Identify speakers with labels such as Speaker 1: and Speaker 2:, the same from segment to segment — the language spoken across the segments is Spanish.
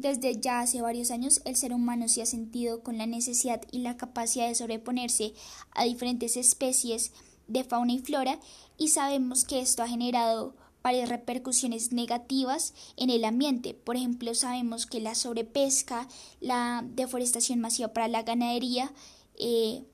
Speaker 1: Desde ya hace varios años el ser humano se ha sentido con la necesidad y la capacidad de sobreponerse a diferentes especies de fauna y flora y sabemos que esto ha generado varias repercusiones negativas en el ambiente. Por ejemplo, sabemos que la sobrepesca, la deforestación masiva para la ganadería, eh,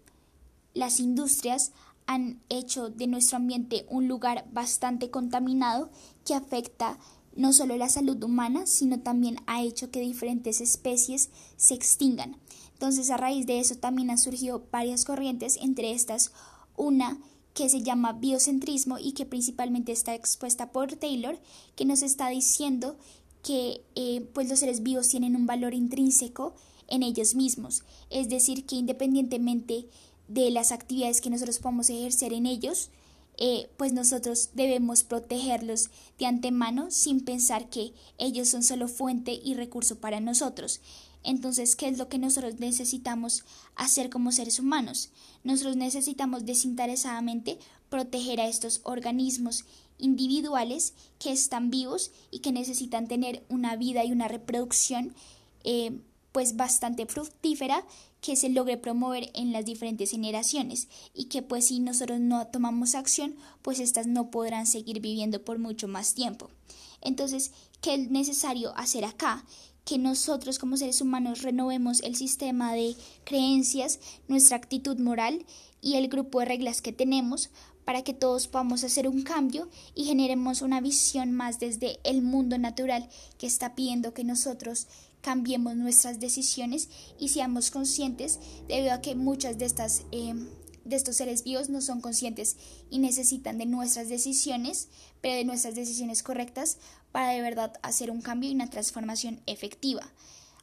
Speaker 1: las industrias han hecho de nuestro ambiente un lugar bastante contaminado que afecta no solo la salud humana, sino también ha hecho que diferentes especies se extingan. Entonces, a raíz de eso también han surgido varias corrientes, entre estas una que se llama biocentrismo y que principalmente está expuesta por Taylor, que nos está diciendo que eh, pues los seres vivos tienen un valor intrínseco en ellos mismos, es decir, que independientemente de las actividades que nosotros podamos ejercer en ellos, eh, pues nosotros debemos protegerlos de antemano sin pensar que ellos son solo fuente y recurso para nosotros. Entonces, ¿qué es lo que nosotros necesitamos hacer como seres humanos? Nosotros necesitamos desinteresadamente proteger a estos organismos individuales que están vivos y que necesitan tener una vida y una reproducción eh, pues bastante fructífera que se logre promover en las diferentes generaciones y que pues si nosotros no tomamos acción pues estas no podrán seguir viviendo por mucho más tiempo. Entonces, ¿qué es necesario hacer acá? que nosotros como seres humanos renovemos el sistema de creencias, nuestra actitud moral y el grupo de reglas que tenemos para que todos podamos hacer un cambio y generemos una visión más desde el mundo natural que está pidiendo que nosotros cambiemos nuestras decisiones y seamos conscientes debido a que muchas de estas eh, de estos seres vivos no son conscientes y necesitan de nuestras decisiones, pero de nuestras decisiones correctas para de verdad hacer un cambio y una transformación efectiva.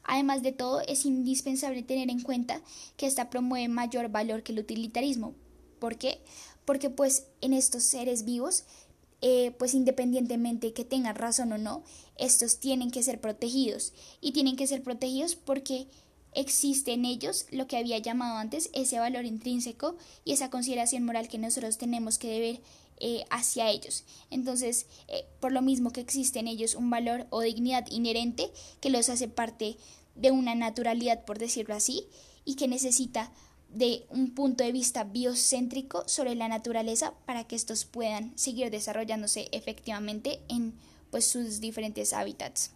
Speaker 1: Además de todo, es indispensable tener en cuenta que esta promueve mayor valor que el utilitarismo. ¿Por qué? Porque pues en estos seres vivos, eh, pues independientemente que tengan razón o no, estos tienen que ser protegidos. Y tienen que ser protegidos porque existe en ellos lo que había llamado antes ese valor intrínseco y esa consideración moral que nosotros tenemos que deber eh, hacia ellos. Entonces, eh, por lo mismo que existe en ellos un valor o dignidad inherente que los hace parte de una naturalidad, por decirlo así, y que necesita de un punto de vista biocéntrico sobre la naturaleza para que estos puedan seguir desarrollándose efectivamente en pues sus diferentes hábitats.